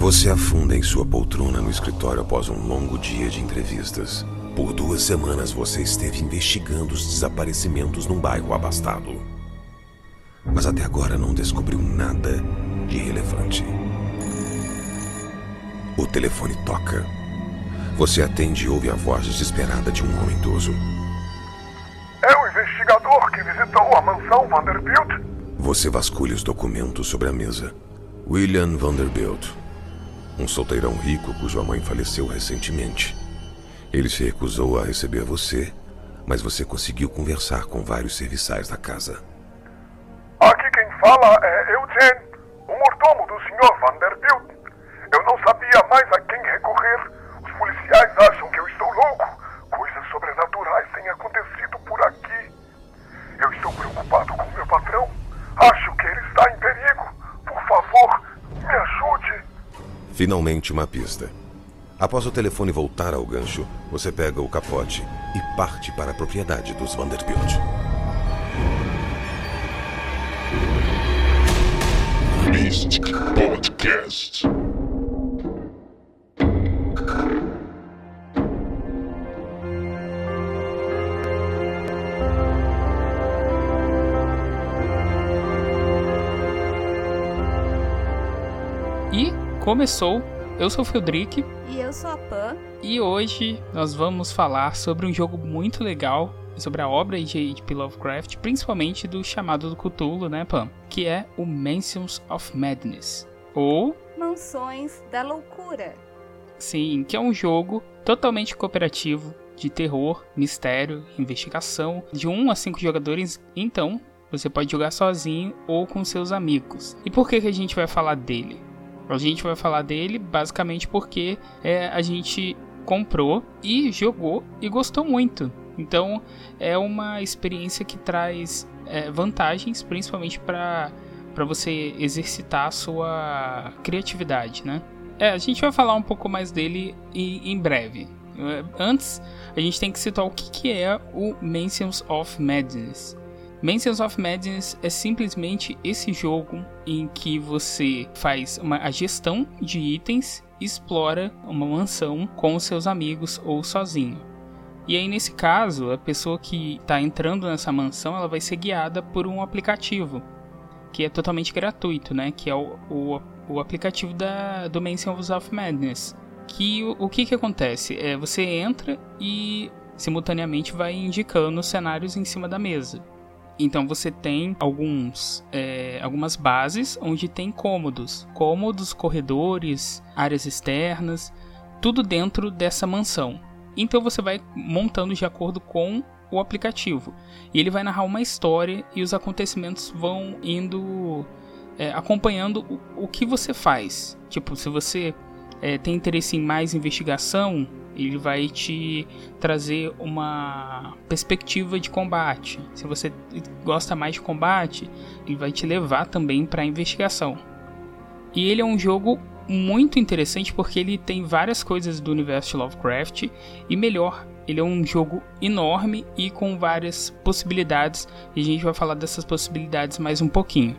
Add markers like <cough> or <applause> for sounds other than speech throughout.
Você afunda em sua poltrona no escritório após um longo dia de entrevistas. Por duas semanas você esteve investigando os desaparecimentos num bairro abastado. Mas até agora não descobriu nada de relevante. O telefone toca. Você atende e ouve a voz desesperada de um homem idoso. É o investigador que visitou a mansão Vanderbilt? Você vasculha os documentos sobre a mesa. William Vanderbilt, um solteirão rico cuja mãe faleceu recentemente. Ele se recusou a receber você, mas você conseguiu conversar com vários serviçais da casa. Aqui quem fala é Eugene, o mordomo do Sr. Vanderbilt. Eu não sabia mais a quem recorrer. Os policiais acham que eu estou louco. Coisas sobrenaturais têm acontecido por aqui. Eu estou preocupado com meu patrão. Acho que ele está em perigo. Por favor, me ajude. Finalmente uma pista. Após o telefone voltar ao gancho, você pega o capote e parte para a propriedade dos Vanderbilt. Beast Podcast. Começou. Eu sou o Feldrick E eu sou a Pan. e hoje nós vamos falar sobre um jogo muito legal, sobre a obra de H.P. Lovecraft, principalmente do chamado do Cthulhu, né, Pan? Que é o Mansions of Madness. Ou, Mansões da Loucura. sim, que é um jogo totalmente cooperativo de terror, mistério, investigação, de 1 a 5 jogadores. Então, você pode jogar sozinho ou com seus amigos. E por que, que a gente vai falar dele? A gente vai falar dele basicamente porque é, a gente comprou e jogou e gostou muito. Então é uma experiência que traz é, vantagens, principalmente para para você exercitar a sua criatividade, né? É, a gente vai falar um pouco mais dele em, em breve. É, Antes, a gente tem que citar o que, que é o Mansions of Madness. Mansions of Madness é simplesmente esse jogo em que você faz uma, a gestão de itens e explora uma mansão com os seus amigos ou sozinho. E aí, nesse caso, a pessoa que está entrando nessa mansão ela vai ser guiada por um aplicativo que é totalmente gratuito, né? Que é o, o, o aplicativo da, do Mansions of Madness. Que o, o que, que acontece? É, você entra e simultaneamente vai indicando cenários em cima da mesa. Então você tem alguns, é, algumas bases onde tem cômodos, cômodos, corredores, áreas externas, tudo dentro dessa mansão. Então você vai montando de acordo com o aplicativo e ele vai narrar uma história e os acontecimentos vão indo é, acompanhando o, o que você faz. Tipo, se você é, tem interesse em mais investigação, ele vai te trazer uma perspectiva de combate. Se você gosta mais de combate, ele vai te levar também para a investigação. E ele é um jogo muito interessante porque ele tem várias coisas do universo de Lovecraft e melhor, ele é um jogo enorme e com várias possibilidades e a gente vai falar dessas possibilidades mais um pouquinho,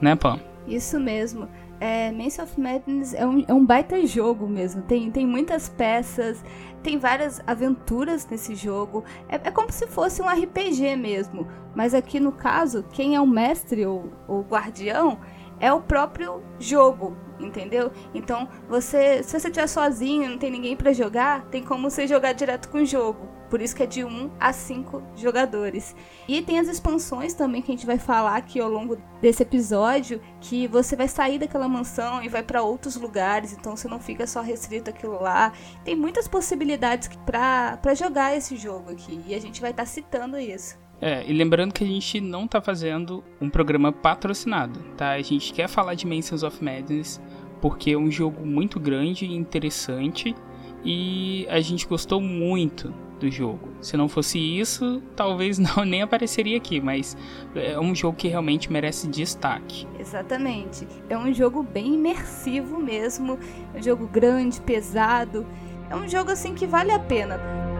né, Pam? Isso mesmo. É, Mansion of Madness é um, é um baita jogo mesmo. Tem, tem muitas peças, tem várias aventuras nesse jogo. É, é como se fosse um RPG mesmo. Mas aqui no caso, quem é o mestre ou o guardião é o próprio jogo, entendeu? Então, você, se você estiver sozinho, não tem ninguém pra jogar, tem como você jogar direto com o jogo. Por isso que é de 1 a 5 jogadores. E tem as expansões também que a gente vai falar aqui ao longo desse episódio, que você vai sair daquela mansão e vai pra outros lugares, então você não fica só restrito àquilo lá. Tem muitas possibilidades pra jogar esse jogo aqui, e a gente vai estar citando isso. É, e lembrando que a gente não tá fazendo um programa patrocinado, tá? A gente quer falar de Mansions of Madness porque é um jogo muito grande e interessante e a gente gostou muito do jogo. Se não fosse isso, talvez <laughs> não nem apareceria aqui, mas é um jogo que realmente merece destaque. Exatamente. É um jogo bem imersivo mesmo. É um jogo grande, pesado. É um jogo assim que vale a pena.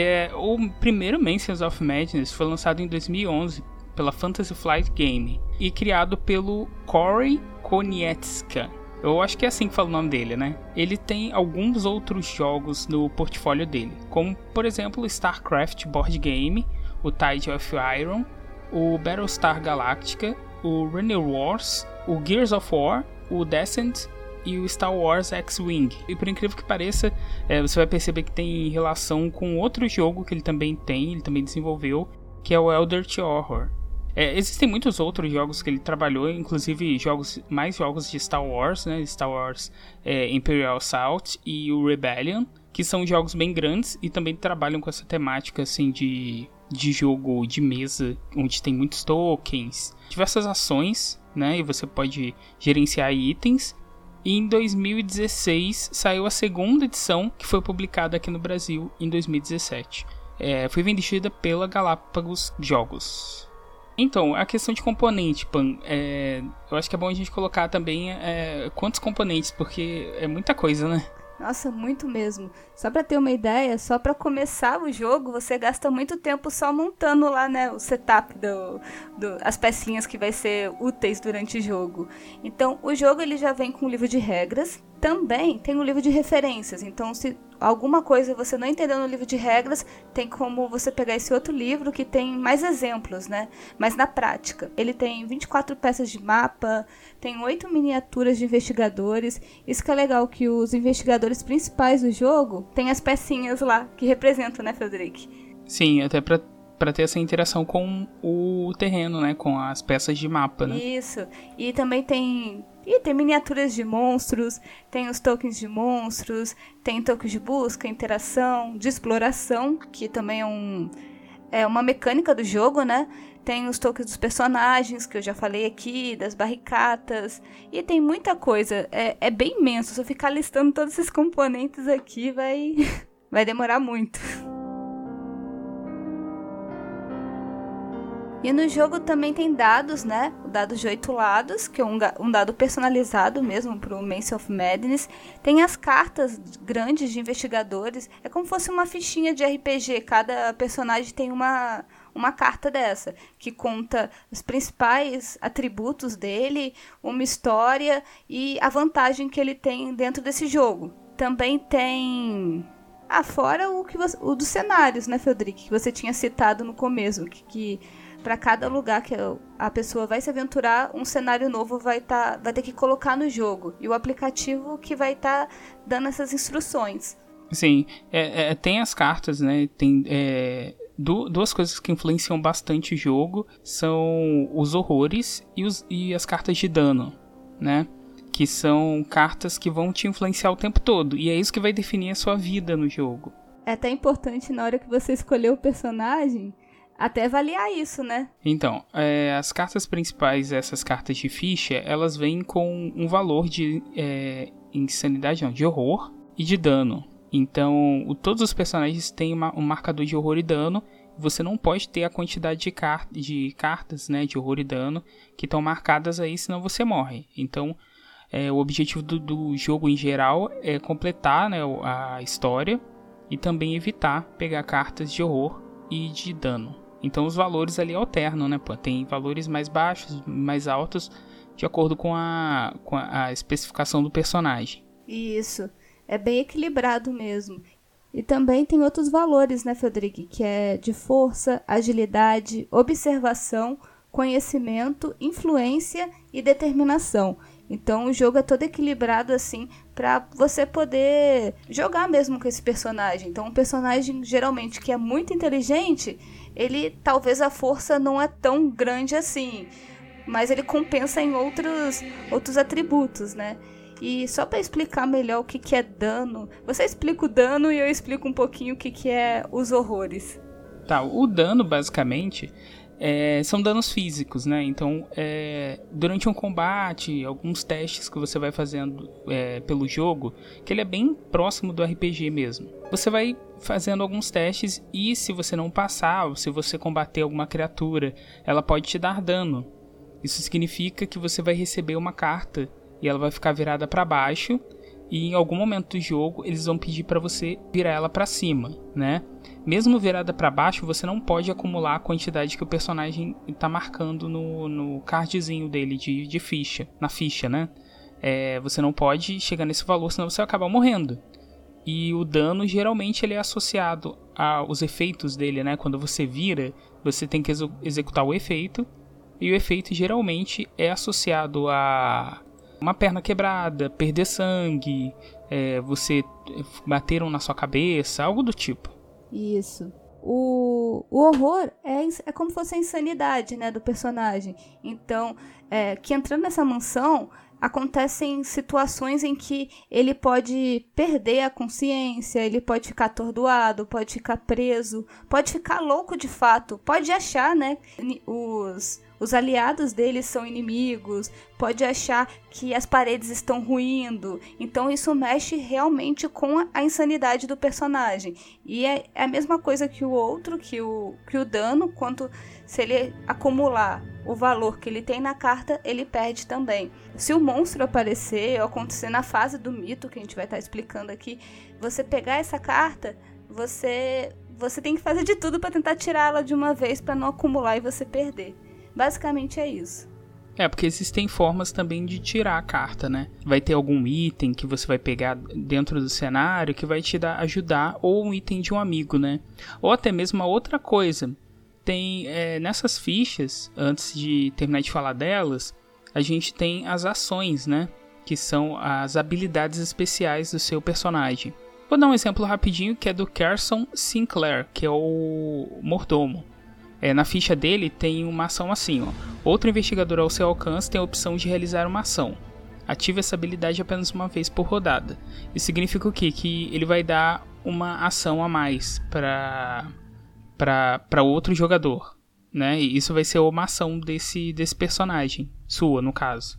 É, o primeiro Mansions of Madness foi lançado em 2011 pela Fantasy Flight Game e criado pelo Corey Konietzka. Eu acho que é assim que fala o nome dele, né? Ele tem alguns outros jogos no portfólio dele, como por exemplo StarCraft Board Game, o Tide of Iron, o Battlestar Galactica, o Renew Wars, o Gears of War, o Descent e o Star Wars X-Wing. E por incrível que pareça, é, você vai perceber que tem relação com outro jogo que ele também tem, ele também desenvolveu, que é o Eldritch Horror. É, existem muitos outros jogos que ele trabalhou, inclusive jogos mais jogos de Star Wars, né? Star Wars é, Imperial Assault e o Rebellion, que são jogos bem grandes e também trabalham com essa temática assim de, de jogo de mesa, onde tem muitos tokens, diversas ações, né? E você pode gerenciar itens. E em 2016 saiu a segunda edição, que foi publicada aqui no Brasil em 2017. É, foi vendida pela Galápagos Jogos. Então, a questão de componente, Pan, é, eu acho que é bom a gente colocar também é, quantos componentes, porque é muita coisa, né? Nossa, muito mesmo. Só para ter uma ideia, só para começar o jogo, você gasta muito tempo só montando lá, né, o setup do, do as pecinhas que vai ser úteis durante o jogo. Então, o jogo ele já vem com um livro de regras, também tem um livro de referências. Então, se alguma coisa você não entendeu no livro de regras, tem como você pegar esse outro livro que tem mais exemplos, né? Mas na prática, ele tem 24 peças de mapa, tem oito miniaturas de investigadores. Isso que é legal que os investigadores principais do jogo têm as pecinhas lá que representam, né, Frederic? Sim, até para para ter essa interação com o terreno, né, com as peças de mapa, né? Isso. E também tem e tem miniaturas de monstros, tem os tokens de monstros, tem tokens de busca, interação, de exploração, que também é, um, é uma mecânica do jogo, né? Tem os tokens dos personagens, que eu já falei aqui, das barricatas, e tem muita coisa. É, é bem imenso. Se eu ficar listando todos esses componentes aqui, vai, <laughs> vai demorar muito. E no jogo também tem dados, né? O dado de oito lados, que é um, um dado personalizado mesmo para o Mansion of Madness. Tem as cartas grandes de investigadores. É como se fosse uma fichinha de RPG. Cada personagem tem uma, uma carta dessa, que conta os principais atributos dele, uma história e a vantagem que ele tem dentro desse jogo. Também tem ah, fora o que você, o dos cenários, né, Frederic, que você tinha citado no começo, que, que para cada lugar que a pessoa vai se aventurar, um cenário novo vai, tá, vai ter que colocar no jogo. E o aplicativo que vai estar tá dando essas instruções. Sim, é, é, tem as cartas, né? Tem é, duas coisas que influenciam bastante o jogo são os horrores e, os, e as cartas de dano, né? Que são cartas que vão te influenciar o tempo todo. E é isso que vai definir a sua vida no jogo. É até importante na hora que você escolher o personagem até avaliar isso, né? Então, é, as cartas principais, essas cartas de ficha, elas vêm com um valor de é, insanidade, não, de horror e de dano. Então, o, todos os personagens têm uma, um marcador de horror e dano. Você não pode ter a quantidade de, car de cartas né, de horror e dano que estão marcadas aí, senão você morre. Então, é, o objetivo do, do, jogo em geral é completar né, a história e também evitar pegar cartas de horror e de dano. Então os valores ali alternam, né? Pô? Tem valores mais baixos, mais altos, de acordo com a, com a especificação do personagem. Isso. É bem equilibrado mesmo. E também tem outros valores, né, Frederic? Que é de força, agilidade, observação, conhecimento, influência e determinação. Então o jogo é todo equilibrado assim para você poder jogar mesmo com esse personagem. Então um personagem geralmente que é muito inteligente, ele talvez a força não é tão grande assim, mas ele compensa em outros outros atributos, né? E só para explicar melhor o que, que é dano, você explica o dano e eu explico um pouquinho o que, que é os horrores. Tá, o dano basicamente é, são danos físicos, né? Então, é, durante um combate, alguns testes que você vai fazendo é, pelo jogo, que ele é bem próximo do RPG mesmo. Você vai fazendo alguns testes e se você não passar, ou se você combater alguma criatura, ela pode te dar dano. Isso significa que você vai receber uma carta e ela vai ficar virada para baixo e em algum momento do jogo eles vão pedir para você virar ela para cima, né? Mesmo virada para baixo, você não pode acumular a quantidade que o personagem está marcando no, no cardzinho dele de, de ficha, na ficha, né? É, você não pode chegar nesse valor, senão você vai acabar morrendo. E o dano geralmente ele é associado aos efeitos dele, né? Quando você vira, você tem que ex executar o efeito. E o efeito geralmente é associado a uma perna quebrada, perder sangue, é, você bateram na sua cabeça, algo do tipo. Isso. O, o horror é, é como se fosse a insanidade né, do personagem. Então, é, que entrando nessa mansão, acontecem situações em que ele pode perder a consciência, ele pode ficar atordoado, pode ficar preso, pode ficar louco de fato, pode achar, né, os os aliados dele são inimigos, pode achar que as paredes estão ruindo. Então isso mexe realmente com a insanidade do personagem. E é, é a mesma coisa que o outro, que o, que o dano, quanto se ele acumular o valor que ele tem na carta, ele perde também. Se o monstro aparecer ou acontecer na fase do mito, que a gente vai estar explicando aqui, você pegar essa carta, você você tem que fazer de tudo para tentar tirá-la de uma vez para não acumular e você perder. Basicamente é isso. É, porque existem formas também de tirar a carta, né? Vai ter algum item que você vai pegar dentro do cenário que vai te dar, ajudar, ou um item de um amigo, né? Ou até mesmo uma outra coisa. Tem é, nessas fichas, antes de terminar de falar delas, a gente tem as ações, né? Que são as habilidades especiais do seu personagem. Vou dar um exemplo rapidinho que é do Carson Sinclair, que é o mordomo. É, na ficha dele tem uma ação assim, ó. Outro investigador ao seu alcance tem a opção de realizar uma ação. Ative essa habilidade apenas uma vez por rodada. Isso significa o quê? Que ele vai dar uma ação a mais para para outro jogador, né? E isso vai ser uma ação desse desse personagem, sua no caso.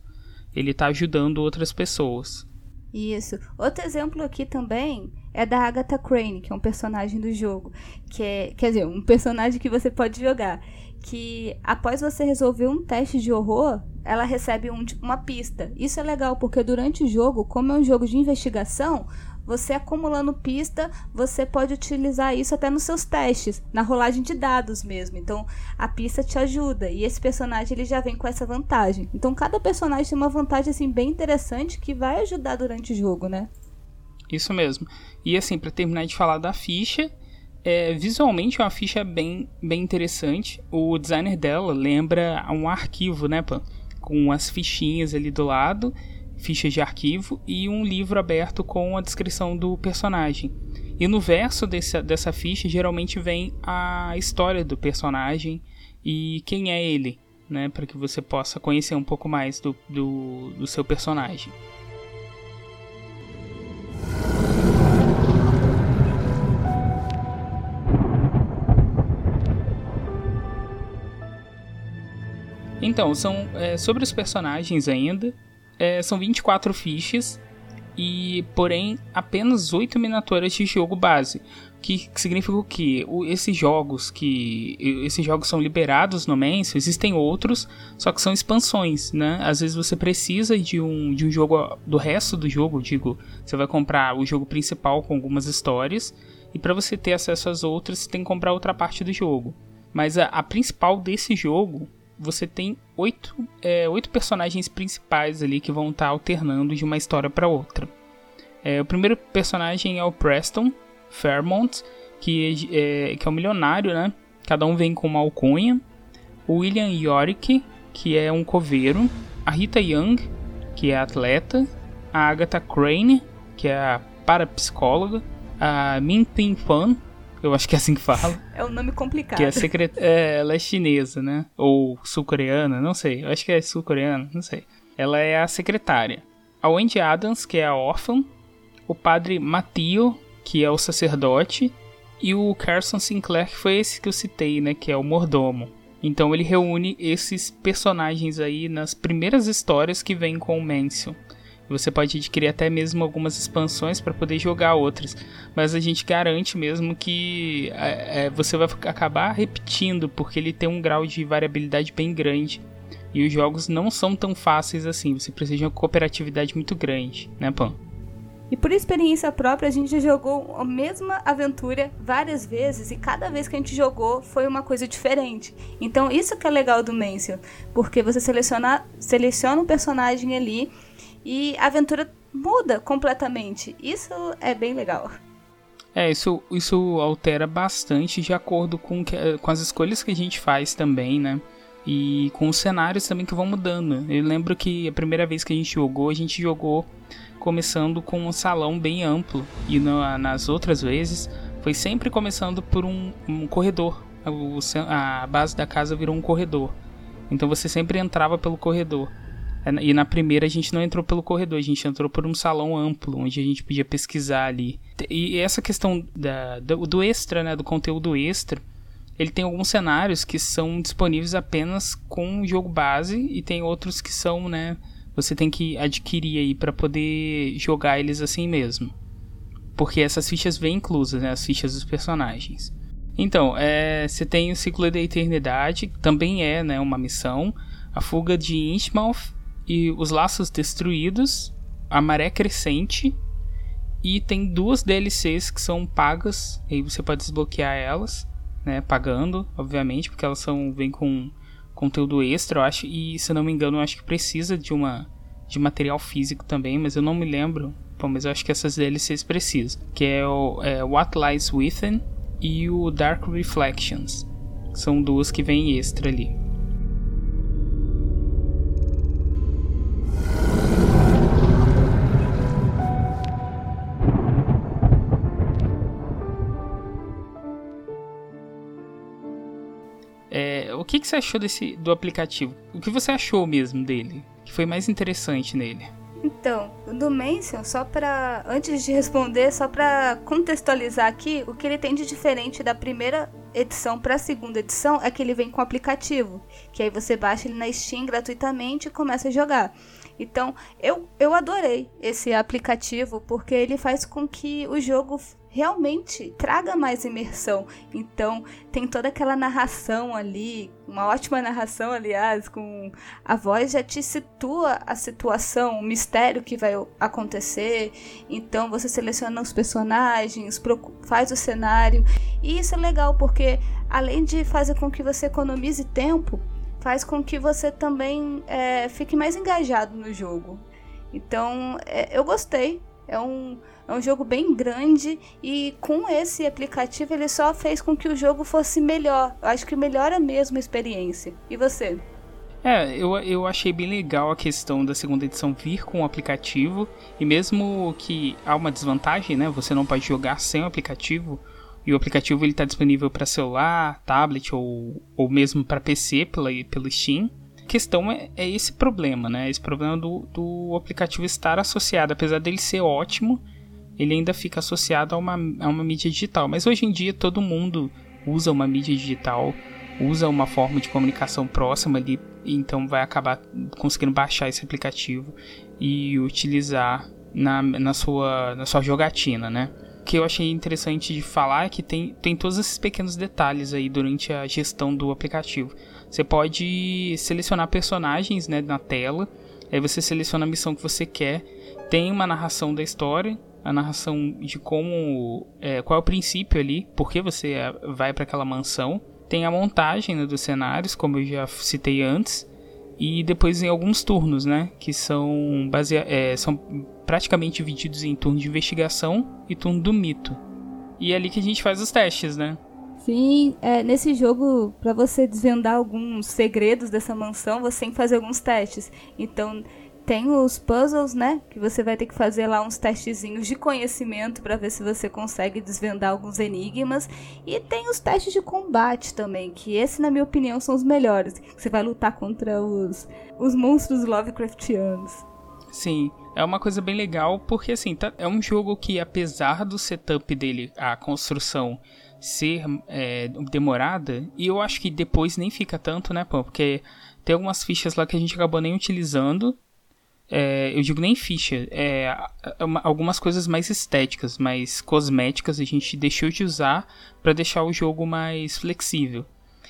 Ele está ajudando outras pessoas. Isso. Outro exemplo aqui também é da Agatha Crane, que é um personagem do jogo, que é, quer dizer, um personagem que você pode jogar, que após você resolver um teste de horror, ela recebe um, uma pista. Isso é legal porque durante o jogo, como é um jogo de investigação, você acumulando pista, você pode utilizar isso até nos seus testes, na rolagem de dados mesmo. Então, a pista te ajuda e esse personagem ele já vem com essa vantagem. Então, cada personagem tem uma vantagem assim bem interessante que vai ajudar durante o jogo, né? Isso mesmo. E assim, para terminar de falar da ficha, é, visualmente é uma ficha bem, bem interessante. O designer dela lembra um arquivo, né? Com as fichinhas ali do lado fichas de arquivo e um livro aberto com a descrição do personagem. E no verso desse, dessa ficha geralmente vem a história do personagem e quem é ele, né, para que você possa conhecer um pouco mais do, do, do seu personagem. Então, são é, sobre os personagens ainda é, são 24 fichas e porém apenas 8 miniaturas de jogo base. Que, que significa o que? esses jogos que esses jogos são liberados no Menso, existem outros, só que são expansões, né? Às vezes você precisa de um, de um jogo do resto do jogo, digo, você vai comprar o jogo principal com algumas histórias e para você ter acesso às outras, você tem que comprar outra parte do jogo. Mas a, a principal desse jogo você tem oito, é, oito personagens principais ali que vão estar tá alternando de uma história para outra. É, o primeiro personagem é o Preston Fairmont, que é, que é um milionário, né? Cada um vem com uma alcunha. O William Yorick, que é um coveiro. A Rita Young, que é atleta. A Agatha Crane, que é a parapsicóloga. A Min Ping Fan, eu acho que é assim que fala. É um nome complicado. Que é secret... É, ela é chinesa, né? Ou sul-coreana, não sei. Eu acho que é sul-coreana, não sei. Ela é a secretária. A Wendy Adams, que é a órfã. O padre Matio, que é o sacerdote. E o Carson Sinclair, que foi esse que eu citei, né? Que é o mordomo. Então ele reúne esses personagens aí nas primeiras histórias que vem com o Mansion. Você pode adquirir até mesmo algumas expansões para poder jogar outras, mas a gente garante mesmo que é, é, você vai acabar repetindo, porque ele tem um grau de variabilidade bem grande. E os jogos não são tão fáceis assim, você precisa de uma cooperatividade muito grande, né, Pan? E por experiência própria, a gente já jogou a mesma aventura várias vezes e cada vez que a gente jogou foi uma coisa diferente. Então isso que é legal do Mansion, porque você seleciona, seleciona um personagem ali e a aventura muda completamente. Isso é bem legal. É, isso, isso altera bastante de acordo com, que, com as escolhas que a gente faz também, né? E com os cenários também que vão mudando. Eu lembro que a primeira vez que a gente jogou, a gente jogou começando com um salão bem amplo. E no, nas outras vezes, foi sempre começando por um, um corredor. O, a base da casa virou um corredor. Então você sempre entrava pelo corredor. É, e na primeira a gente não entrou pelo corredor, a gente entrou por um salão amplo, onde a gente podia pesquisar ali. E essa questão da, do, do extra, né, do conteúdo extra, ele tem alguns cenários que são disponíveis apenas com o jogo base e tem outros que são, né, você tem que adquirir aí para poder jogar eles assim mesmo. Porque essas fichas vêm inclusas, né, as fichas dos personagens. Então, é, você tem o Ciclo da Eternidade, que também é né, uma missão. A Fuga de Inchmouth e Os Laços Destruídos, A Maré Crescente. E tem duas DLCs que são pagas, aí você pode desbloquear elas, né, pagando, obviamente, porque elas são vêm com conteúdo extra, eu acho, e se não me engano, eu acho que precisa de uma de material físico também, mas eu não me lembro. Bom, mas eu acho que essas DLCs precisam, que é o é What Lies Within e o Dark Reflections. São duas que vêm extra ali. Que, que você achou desse do aplicativo? O que você achou mesmo dele? Que foi mais interessante nele? Então, do Mansion, só para antes de responder, só para contextualizar aqui, o que ele tem de diferente da primeira edição para a segunda edição é que ele vem com aplicativo, que aí você baixa ele na Steam gratuitamente e começa a jogar. Então, eu, eu adorei esse aplicativo porque ele faz com que o jogo realmente traga mais imersão. Então, tem toda aquela narração ali, uma ótima narração, aliás, com a voz já te situa a situação, o mistério que vai acontecer. Então, você seleciona os personagens, faz o cenário. E isso é legal porque, além de fazer com que você economize tempo, faz com que você também é, fique mais engajado no jogo. Então, é, eu gostei. É um é um jogo bem grande e com esse aplicativo ele só fez com que o jogo fosse melhor. Acho que melhora mesmo a experiência. E você? É, eu, eu achei bem legal a questão da segunda edição vir com o aplicativo. E mesmo que há uma desvantagem, né? Você não pode jogar sem o aplicativo. E o aplicativo ele está disponível para celular, tablet ou, ou mesmo para PC pela, pelo Steam. Questão é, é esse problema, né? Esse problema do, do aplicativo estar associado, apesar dele ser ótimo ele ainda fica associado a uma, a uma mídia digital. Mas hoje em dia todo mundo usa uma mídia digital, usa uma forma de comunicação próxima ali, então vai acabar conseguindo baixar esse aplicativo e utilizar na, na, sua, na sua jogatina, né? Que eu achei interessante de falar é que tem, tem todos esses pequenos detalhes aí durante a gestão do aplicativo. Você pode selecionar personagens né, na tela, aí você seleciona a missão que você quer, tem uma narração da história, a narração de como é, qual é o princípio ali, por que você é, vai para aquela mansão. Tem a montagem né, dos cenários, como eu já citei antes, e depois em alguns turnos, né, que são basea é, são praticamente divididos em turno de investigação e turno do mito. E é ali que a gente faz os testes, né? Sim, é, nesse jogo, para você desvendar alguns segredos dessa mansão, você tem que fazer alguns testes. Então, tem os puzzles, né? Que você vai ter que fazer lá uns testezinhos de conhecimento para ver se você consegue desvendar alguns enigmas. E tem os testes de combate também, que esse, na minha opinião, são os melhores. Você vai lutar contra os, os monstros Lovecraftianos. Sim, é uma coisa bem legal, porque assim, tá, é um jogo que, apesar do setup dele, a construção ser é, demorada, e eu acho que depois nem fica tanto, né, pô? Porque tem algumas fichas lá que a gente acabou nem utilizando, é, eu digo nem ficha, é, é algumas coisas mais estéticas, mais cosméticas a gente deixou de usar para deixar o jogo mais flexível.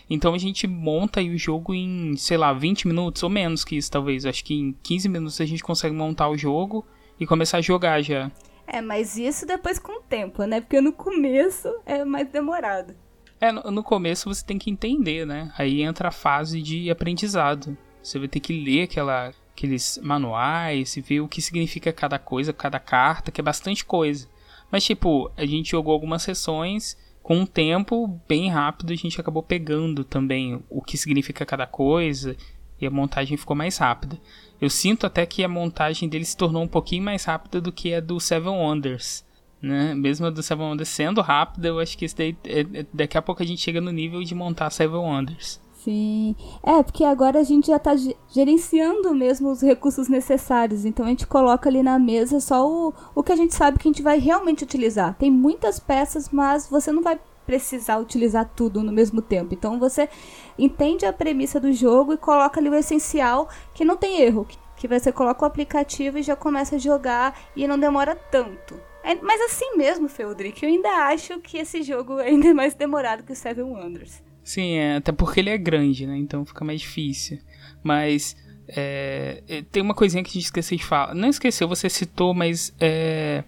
Então a gente monta o jogo em, sei lá, 20 minutos ou menos que isso talvez. Acho que em 15 minutos a gente consegue montar o jogo e começar a jogar já. É, mas isso depois com o tempo, né? Porque no começo é mais demorado. É, no, no começo você tem que entender, né? Aí entra a fase de aprendizado. Você vai ter que ler aquela, aqueles manuais e ver o que significa cada coisa, cada carta, que é bastante coisa. Mas, tipo, a gente jogou algumas sessões com um tempo bem rápido, a gente acabou pegando também o que significa cada coisa e a montagem ficou mais rápida. Eu sinto até que a montagem dele se tornou um pouquinho mais rápida do que a do Seven Wonders. Né? Mesmo a do Seven Wonders sendo rápida, eu acho que isso daí, é, é, daqui a pouco a gente chega no nível de montar Seven Wonders. Sim. É, porque agora a gente já está gerenciando mesmo os recursos necessários. Então a gente coloca ali na mesa só o, o que a gente sabe que a gente vai realmente utilizar. Tem muitas peças, mas você não vai precisar utilizar tudo no mesmo tempo. Então você entende a premissa do jogo e coloca ali o essencial que não tem erro. Que você coloca o aplicativo e já começa a jogar e não demora tanto. É, mas assim mesmo, Feudric, eu ainda acho que esse jogo é ainda mais demorado que o Seven Wonders. Sim, é, até porque ele é grande, né? Então fica mais difícil. Mas é, é tem uma coisinha que a gente esqueceu de falar. Não esqueceu, você citou, mas é,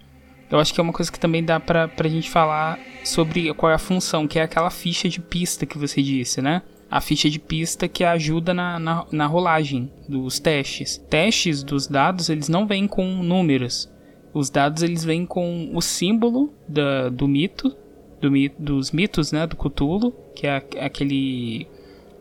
eu acho que é uma coisa que também dá pra, pra gente falar sobre qual é a função, que é aquela ficha de pista que você disse, né? A ficha de pista que ajuda na, na, na rolagem dos testes. Testes dos dados, eles não vêm com números. Os dados, eles vêm com o símbolo da, do mito, do, dos mitos, né? Do Cthulhu, que é aquele...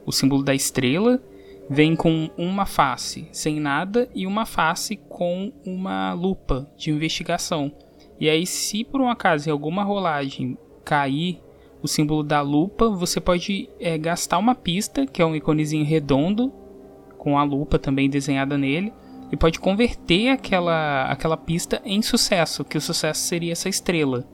o símbolo da estrela. Vem com uma face sem nada e uma face com uma lupa de investigação. E aí, se por um acaso em alguma rolagem cair o símbolo da lupa, você pode é, gastar uma pista, que é um iconezinho redondo, com a lupa também desenhada nele, e pode converter aquela, aquela pista em sucesso, que o sucesso seria essa estrela.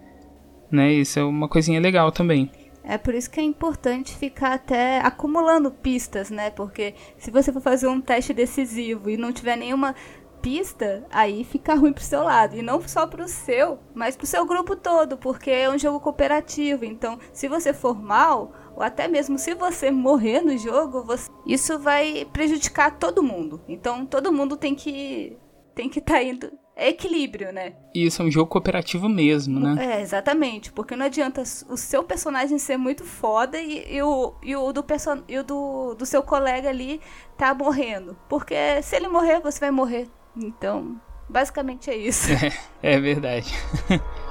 Né? Isso é uma coisinha legal também. É por isso que é importante ficar até acumulando pistas, né? Porque se você for fazer um teste decisivo e não tiver nenhuma pista, aí fica ruim pro seu lado. E não só pro seu, mas pro seu grupo todo, porque é um jogo cooperativo. Então, se você for mal, ou até mesmo se você morrer no jogo, você... isso vai prejudicar todo mundo. Então, todo mundo tem que tem que estar tá indo equilíbrio, né? Isso, é um jogo cooperativo mesmo, né? É, exatamente. Porque não adianta o seu personagem ser muito foda e, e o, e o, do, person... e o do, do seu colega ali tá morrendo. Porque se ele morrer, você vai morrer então, basicamente é isso. <laughs> É, é verdade. <laughs>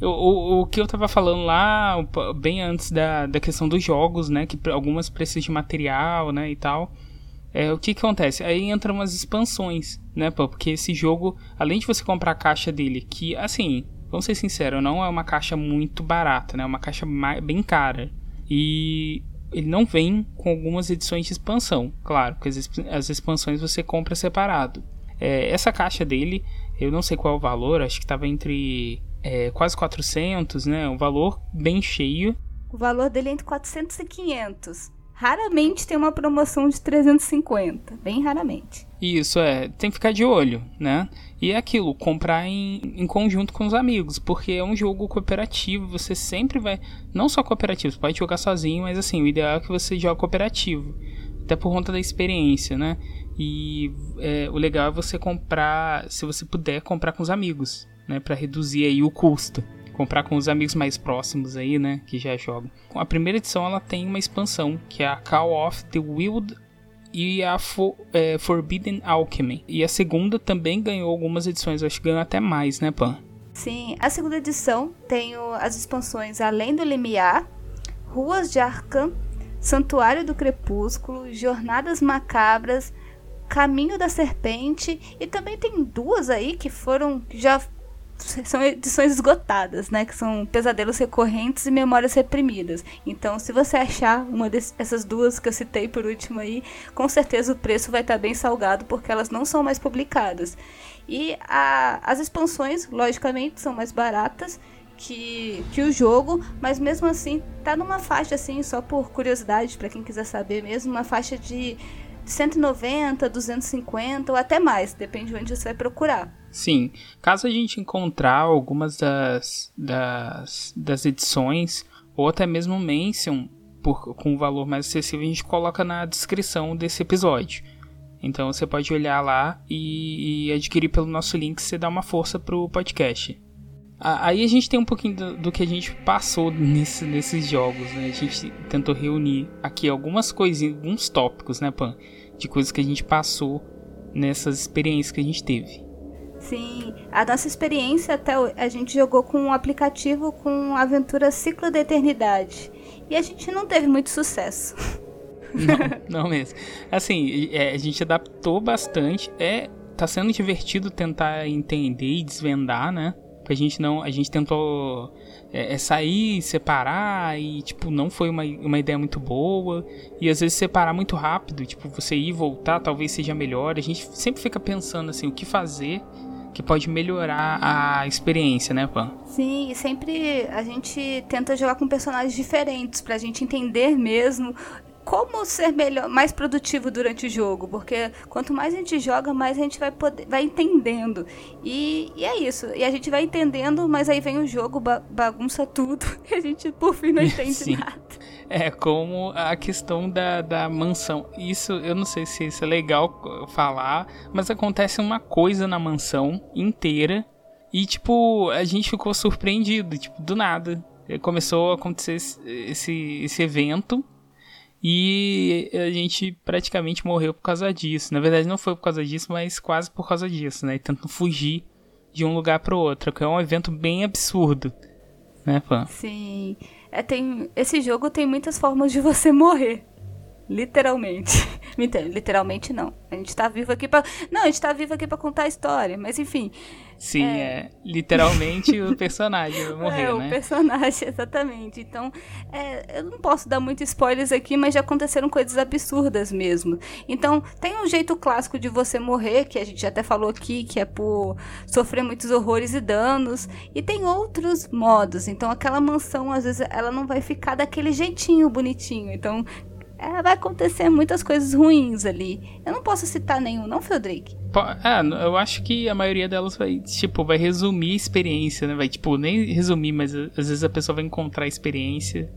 O, o, o, que eu tava falando lá, bem antes da, da questão dos jogos, né? Que algumas precisam de material, né? E tal. É, o que, que acontece? Aí entram as expansões, né? Porque esse jogo, além de você comprar a caixa dele, que assim, vamos ser sinceros, não é uma caixa muito barata, né? É uma caixa bem cara. E ele não vem com algumas edições de expansão, claro, porque as, as expansões você compra separado. É, essa caixa dele, eu não sei qual é o valor, acho que estava entre é, quase 400, né? Um valor bem cheio. O valor dele é entre 400 e 500. Raramente tem uma promoção de 350, bem raramente. Isso, é, tem que ficar de olho, né? E é aquilo, comprar em, em conjunto com os amigos, porque é um jogo cooperativo, você sempre vai. Não só cooperativo, você pode jogar sozinho, mas assim, o ideal é que você jogue cooperativo. Até por conta da experiência, né? E é, o legal é você comprar, se você puder, comprar com os amigos, né? Para reduzir aí o custo comprar com os amigos mais próximos aí, né, que já jogam. A primeira edição ela tem uma expansão, que é a Call of the Wild e a For, é, Forbidden Alchemy. E a segunda também ganhou algumas edições, acho que ganhou até mais, né, Pan? Sim, a segunda edição tem as expansões Além do Limiar, Ruas de Arkham, Santuário do Crepúsculo, Jornadas Macabras, Caminho da Serpente e também tem duas aí que foram já <laughs> são edições esgotadas, né? Que são pesadelos recorrentes e memórias reprimidas. Então, se você achar uma dessas duas que eu citei por último aí, com certeza o preço vai estar bem salgado porque elas não são mais publicadas. E a, as expansões, logicamente, são mais baratas que, que o jogo, mas mesmo assim tá numa faixa assim, só por curiosidade para quem quiser saber mesmo, uma faixa de de 190, 250 ou até mais, depende de onde você vai procurar. Sim, caso a gente encontrar algumas das, das, das edições, ou até mesmo mention por, com um valor mais acessível, a gente coloca na descrição desse episódio. Então você pode olhar lá e, e adquirir pelo nosso link, você dá uma força pro podcast. Aí a gente tem um pouquinho do, do que a gente passou nesse, nesses jogos, né? A gente tentou reunir aqui algumas coisinhas, alguns tópicos, né, Pan? De coisas que a gente passou nessas experiências que a gente teve. Sim, a nossa experiência até a gente jogou com um aplicativo com a aventura Ciclo da Eternidade. E a gente não teve muito sucesso. Não, <laughs> não mesmo. Assim, é, a gente adaptou bastante. É, tá sendo divertido tentar entender e desvendar, né? Porque a gente não. A gente tentou é, é sair, separar e, tipo, não foi uma, uma ideia muito boa. E às vezes separar muito rápido, tipo, você ir e voltar talvez seja melhor. A gente sempre fica pensando assim, o que fazer que pode melhorar a experiência, né, Pan? Sim, e sempre a gente tenta jogar com personagens diferentes pra gente entender mesmo como ser melhor, mais produtivo durante o jogo, porque quanto mais a gente joga, mais a gente vai poder, vai entendendo. E, e é isso. E a gente vai entendendo, mas aí vem o jogo, ba bagunça tudo, <laughs> e a gente por fim não <laughs> entende nada. É como a questão da, da mansão. Isso eu não sei se isso é legal falar, mas acontece uma coisa na mansão inteira e tipo, a gente ficou surpreendido, tipo, do nada. Começou a acontecer esse, esse evento e a gente praticamente morreu por causa disso. Na verdade, não foi por causa disso, mas quase por causa disso, né? Tentando fugir de um lugar para o outro, que é um evento bem absurdo, né, fã? Sim. É, tem, esse jogo tem muitas formas de você <laughs> morrer. Literalmente. <laughs> Literalmente não. A gente tá vivo aqui para Não, a gente tá vivo aqui para contar a história, mas enfim. Sim, é, é literalmente o <laughs> personagem morreu, é, né? O personagem, <laughs> exatamente. Então, é, eu não posso dar muitos spoilers aqui, mas já aconteceram coisas absurdas mesmo. Então, tem um jeito clássico de você morrer, que a gente até falou aqui, que é por sofrer muitos horrores e danos. E tem outros modos. Então, aquela mansão, às vezes, ela não vai ficar daquele jeitinho bonitinho. Então, é, vai acontecer muitas coisas ruins ali. Eu não posso citar nenhum, não, Feldrake. É, eu acho que a maioria delas vai, tipo, vai resumir a experiência, né? Vai, tipo, nem resumir, mas às vezes a pessoa vai encontrar a experiência,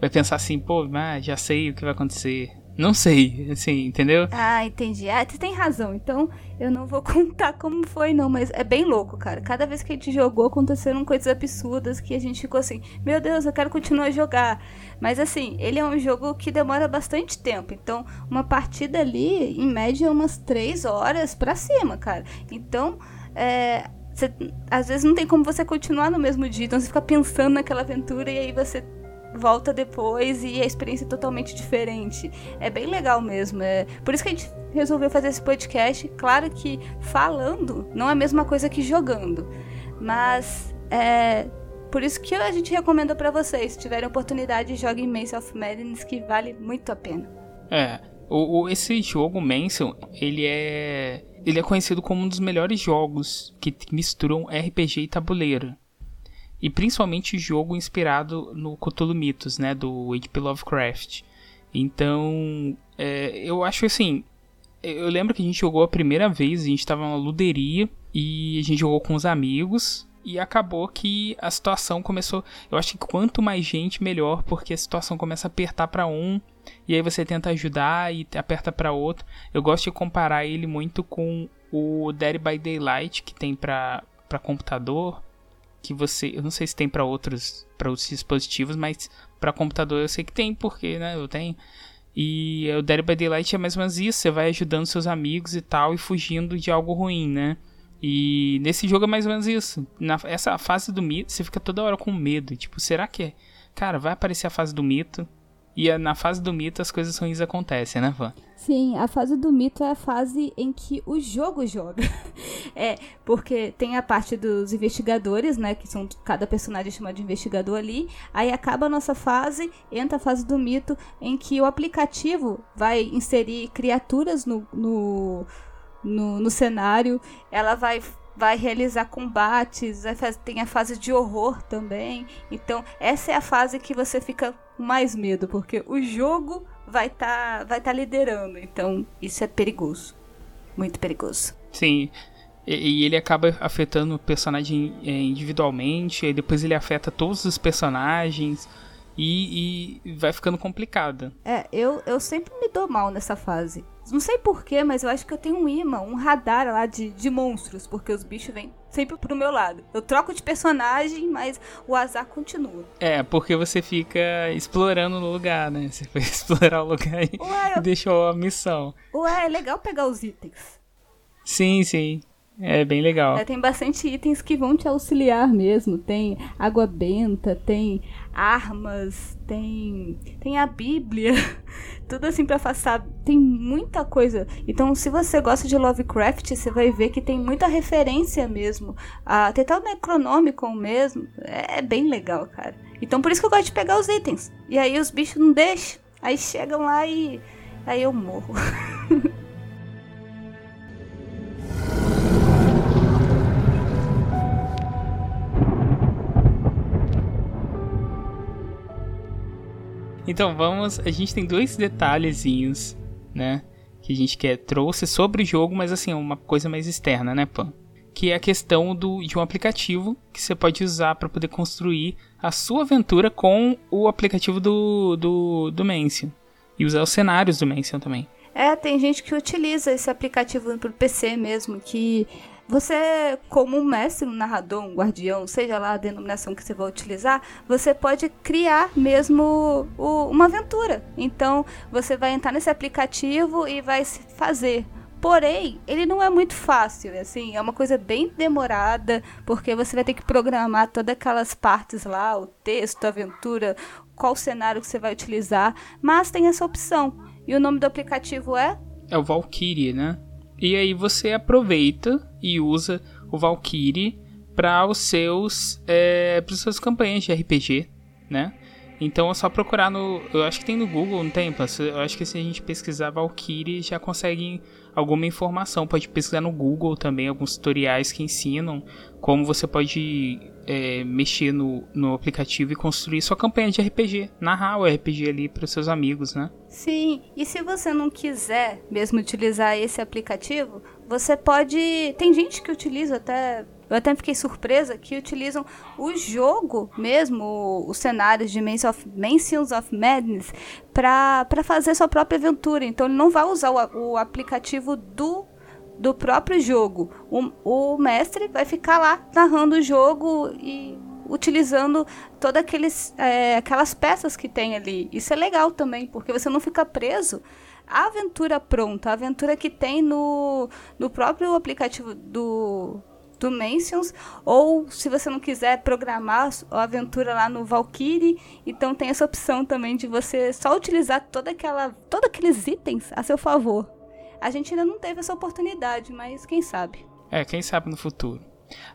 vai pensar assim, pô, ah, já sei o que vai acontecer. Não sei, assim, entendeu? Ah, entendi. Ah, você tem razão. Então, eu não vou <laughs> contar como foi, não. Mas é bem louco, cara. Cada vez que a gente jogou, aconteceram coisas absurdas que a gente ficou assim: Meu Deus, eu quero continuar a jogar. Mas, assim, ele é um jogo que demora bastante tempo. Então, uma partida ali, em média, umas três horas pra cima, cara. Então, é. Você, às vezes não tem como você continuar no mesmo dia, então você fica pensando naquela aventura e aí você volta depois e a experiência é totalmente diferente. É bem legal mesmo. É... Por isso que a gente resolveu fazer esse podcast. Claro que falando não é a mesma coisa que jogando. Mas é. Por isso que a gente recomenda para vocês, se tiverem oportunidade, joguem Mansion of Madness, que vale muito a pena. É, o, o, esse jogo Mansion, ele é ele é conhecido como um dos melhores jogos que misturam RPG e tabuleiro e principalmente jogo inspirado no Cthulhu Mythos, né, do H.P. Lovecraft. Então, é, eu acho assim, eu lembro que a gente jogou a primeira vez, a gente estava numa luderia e a gente jogou com os amigos e acabou que a situação começou. Eu acho que quanto mais gente, melhor, porque a situação começa a apertar para um e aí você tenta ajudar e aperta para outro. Eu gosto de comparar ele muito com o Dead by Daylight que tem para computador que você, eu não sei se tem para outros, para outros dispositivos, mas para computador eu sei que tem, porque, né, eu tenho. E o Dead by Daylight é mais ou menos isso, você vai ajudando seus amigos e tal e fugindo de algo ruim, né? E nesse jogo é mais ou menos isso. Na essa fase do mito, você fica toda hora com medo, tipo, será que é? Cara, vai aparecer a fase do mito? E é na fase do mito as coisas ruins acontecem, né, Van? Sim, a fase do mito é a fase em que o jogo joga. É, porque tem a parte dos investigadores, né? Que são cada personagem chamado de investigador ali. Aí acaba a nossa fase, entra a fase do mito, em que o aplicativo vai inserir criaturas no, no, no, no cenário. Ela vai vai realizar combates, tem a fase de horror também. Então, essa é a fase que você fica com mais medo, porque o jogo vai estar tá, vai tá liderando. Então, isso é perigoso. Muito perigoso. Sim. E, e ele acaba afetando o personagem é, individualmente, aí depois ele afeta todos os personagens. E, e, vai ficando complicada. É, eu, eu sempre me dou mal nessa fase. Não sei porquê, mas eu acho que eu tenho um imã, um radar lá de, de monstros, porque os bichos vêm sempre pro meu lado. Eu troco de personagem, mas o azar continua. É, porque você fica explorando o lugar, né? Você foi <laughs> explorar o lugar e Ué, eu... deixou a missão. Ué, é legal pegar os itens. Sim, sim. É bem legal. É, tem bastante itens que vão te auxiliar mesmo. Tem água benta, tem armas, tem tem a Bíblia, <laughs> tudo assim para afastar. Tem muita coisa. Então, se você gosta de Lovecraft, você vai ver que tem muita referência mesmo. Ah, tem até o Necronomicon mesmo. É, é bem legal, cara. Então, por isso que eu gosto de pegar os itens. E aí os bichos não deixam. Aí chegam lá e aí eu morro. <laughs> Então vamos, a gente tem dois detalhezinhos, né, que a gente quer trouxe sobre o jogo, mas assim, uma coisa mais externa, né, Pan? Que é a questão do, de um aplicativo que você pode usar para poder construir a sua aventura com o aplicativo do, do, do Mansion. E usar os cenários do Mansion também. É, tem gente que utiliza esse aplicativo pro PC mesmo, que você, como um mestre, um narrador, um guardião, seja lá a denominação que você vai utilizar, você pode criar mesmo o, uma aventura. Então, você vai entrar nesse aplicativo e vai fazer Porém, ele não é muito fácil, assim, é uma coisa bem demorada, porque você vai ter que programar todas aquelas partes lá, o texto, a aventura, qual cenário que você vai utilizar, mas tem essa opção. E o nome do aplicativo é? É o Valkyrie, né? E aí você aproveita e usa o Valkyrie para os seus é, para suas campanhas de RPG, né? Então é só procurar no. Eu acho que tem no Google, não tem? Eu acho que se a gente pesquisar Valkyrie já consegue alguma informação. Pode pesquisar no Google também alguns tutoriais que ensinam como você pode é, mexer no, no aplicativo e construir sua campanha de RPG. Narrar o RPG ali para seus amigos, né? Sim, e se você não quiser mesmo utilizar esse aplicativo, você pode. Tem gente que utiliza até eu até fiquei surpresa que utilizam o jogo mesmo, os cenários de Mansions of Madness, para fazer sua própria aventura. Então ele não vai usar o, o aplicativo do, do próprio jogo. O, o mestre vai ficar lá narrando o jogo e utilizando todas aqueles, é, aquelas peças que tem ali. Isso é legal também, porque você não fica preso à aventura pronta, a aventura que tem no, no próprio aplicativo do do Mentions, ou se você não quiser programar a aventura lá no Valkyrie, então tem essa opção também de você só utilizar toda aquela, todos aqueles itens a seu favor. A gente ainda não teve essa oportunidade, mas quem sabe. É, quem sabe no futuro.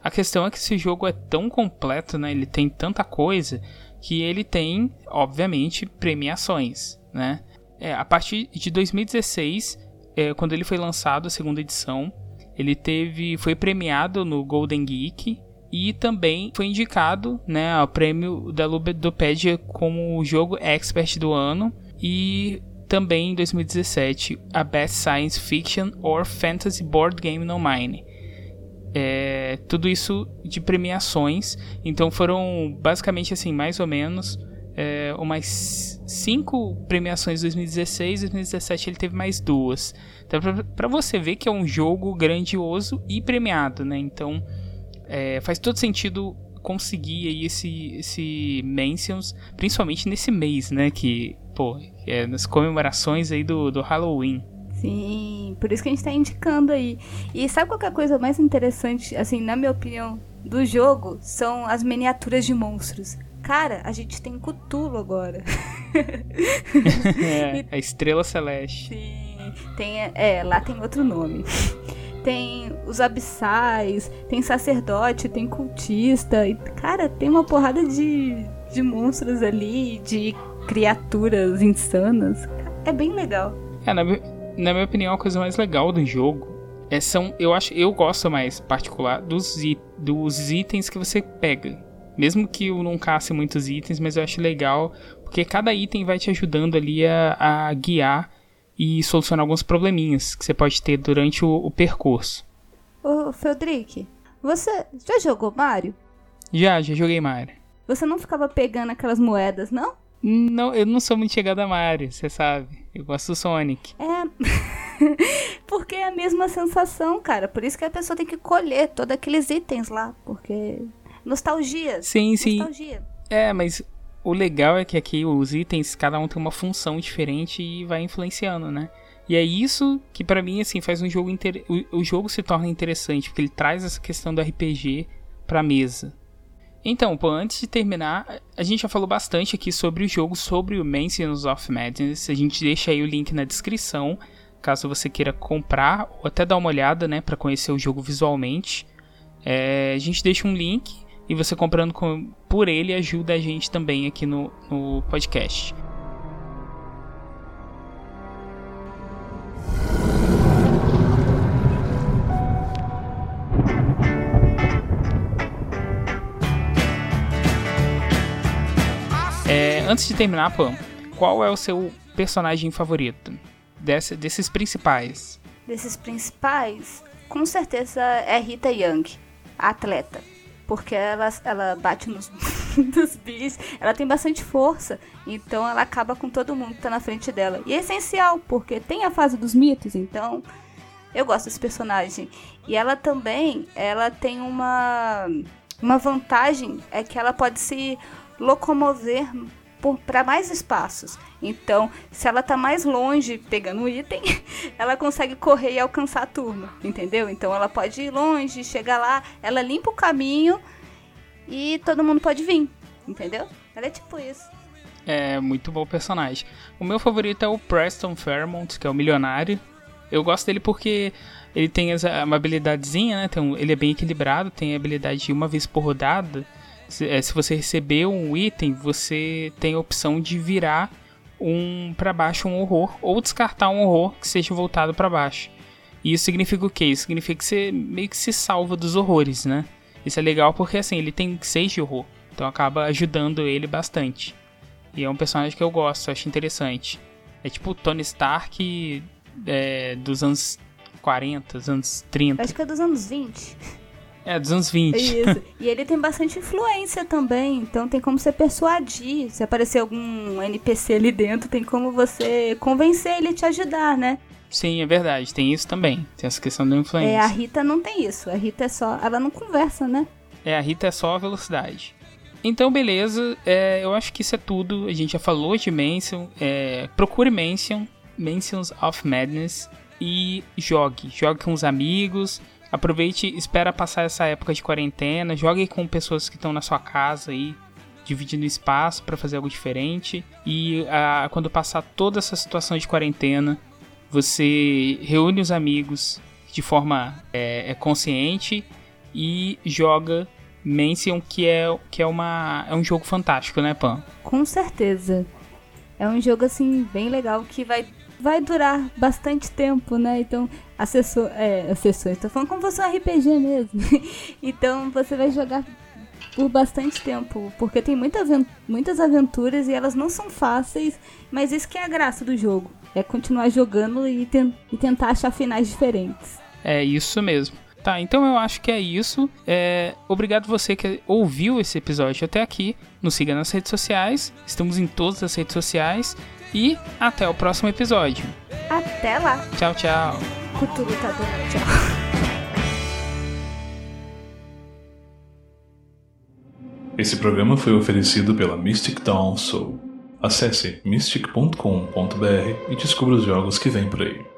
A questão é que esse jogo é tão completo, né? Ele tem tanta coisa que ele tem, obviamente, premiações, né? É, a partir de 2016, é, quando ele foi lançado, a segunda edição, ele teve, foi premiado no Golden Geek e também foi indicado né, ao prêmio da Ludopedia como o jogo expert do ano e também em 2017 a Best Science Fiction or Fantasy Board Game no Mine. É, tudo isso de premiações, então foram basicamente assim, mais ou menos é, umas cinco premiações em 2016, 2017 ele teve mais duas. Então, para você ver que é um jogo grandioso e premiado, né? Então, é, faz todo sentido conseguir aí esse, esse Mentions, principalmente nesse mês, né? Que, pô, é nas comemorações aí do, do Halloween. Sim, por isso que a gente tá indicando aí. E sabe qual é a coisa mais interessante, assim, na minha opinião, do jogo? São as miniaturas de monstros. Cara, a gente tem Cthulhu agora. <laughs> é, a Estrela Celeste. Sim, tem, é, lá tem outro nome. Tem os abissais, tem sacerdote, tem cultista. E, cara, tem uma porrada de, de monstros ali, de criaturas insanas. É bem legal. É, na, na minha opinião, a coisa mais legal do jogo é, são, eu acho, eu gosto mais particular dos, dos itens que você pega Mesmo que eu não casse muitos itens, mas eu acho legal, porque cada item vai te ajudando ali a, a guiar e solucionar alguns probleminhas que você pode ter durante o, o percurso. Ô, Feldrick, você já jogou Mario? Já, já joguei Mario. Você não ficava pegando aquelas moedas, não? Não, eu não sou muito chegado a Mario, você sabe. Eu gosto do Sonic. É. <laughs> porque é a mesma sensação, cara. Por isso que a pessoa tem que colher todos aqueles itens lá. Porque. Nostalgia. Sim, sim. Nostalgia. É, mas o legal é que aqui os itens, cada um tem uma função diferente e vai influenciando, né? E é isso que para mim assim faz um jogo inter... o, o jogo se torna interessante, porque ele traz essa questão do RPG pra mesa. Então, pô, antes de terminar, a gente já falou bastante aqui sobre o jogo, sobre o Mansions of Madness. A gente deixa aí o link na descrição, caso você queira comprar ou até dar uma olhada, né, para conhecer o jogo visualmente. É, a gente deixa um link e você comprando com, por ele ajuda a gente também aqui no, no podcast. Antes de terminar, Pam, qual é o seu personagem favorito? Desse, desses principais. Desses principais, com certeza é Rita Young, a atleta. Porque ela, ela bate nos, <laughs> nos bichos, ela tem bastante força, então ela acaba com todo mundo que tá na frente dela. E é essencial, porque tem a fase dos mitos, então eu gosto desse personagem. E ela também, ela tem uma, uma vantagem, é que ela pode se locomover para mais espaços. Então, se ela tá mais longe pegando o item, <laughs> ela consegue correr e alcançar a turma, entendeu? Então ela pode ir longe, chegar lá, ela limpa o caminho e todo mundo pode vir, entendeu? Ela é tipo isso. É muito bom personagem. O meu favorito é o Preston Fairmont, que é o milionário. Eu gosto dele porque ele tem uma habilidadezinha, né? Um, ele é bem equilibrado, tem a habilidade de uma vez por rodada se, é, se você receber um item, você tem a opção de virar um para baixo um horror ou descartar um horror que seja voltado para baixo. E isso significa o quê? Isso significa que você meio que se salva dos horrores, né? Isso é legal porque assim, ele tem 6 de horror. Então acaba ajudando ele bastante. E é um personagem que eu gosto, acho interessante. É tipo o Tony Stark é, dos anos 40, dos anos 30. Acho que é dos anos 20. É, dos anos 20. Isso. <laughs> E ele tem bastante influência também, então tem como você persuadir. Se aparecer algum NPC ali dentro, tem como você convencer ele a te ajudar, né? Sim, é verdade. Tem isso também. Tem essa questão da influência. É, a Rita não tem isso. A Rita é só. Ela não conversa, né? É, a Rita é só a velocidade. Então, beleza. É, eu acho que isso é tudo. A gente já falou de Mansion. É, procure Mansion. Mansions of Madness. E jogue. Jogue com os amigos Aproveite, espera passar essa época de quarentena, jogue com pessoas que estão na sua casa aí, dividindo espaço para fazer algo diferente. E ah, quando passar toda essa situação de quarentena, você reúne os amigos de forma é, é consciente e joga Mansion, que é, que é, uma, é um jogo fantástico, né, Pan? Com certeza. É um jogo assim bem legal que vai vai durar bastante tempo, né? Então, sessões. É, tô falando como se fosse um RPG mesmo. <laughs> então, você vai jogar por bastante tempo, porque tem muita, muitas aventuras e elas não são fáceis, mas isso que é a graça do jogo. É continuar jogando e, ten e tentar achar finais diferentes. É isso mesmo. Tá, então eu acho que é isso. É, obrigado você que ouviu esse episódio até aqui. Nos siga nas redes sociais. Estamos em todas as redes sociais. E até o próximo episódio. Até lá. Tchau, tchau. Cthulhu tá tchau. Esse programa foi oferecido pela Mystic Dawn Soul. Acesse mystic.com.br e descubra os jogos que vêm por aí.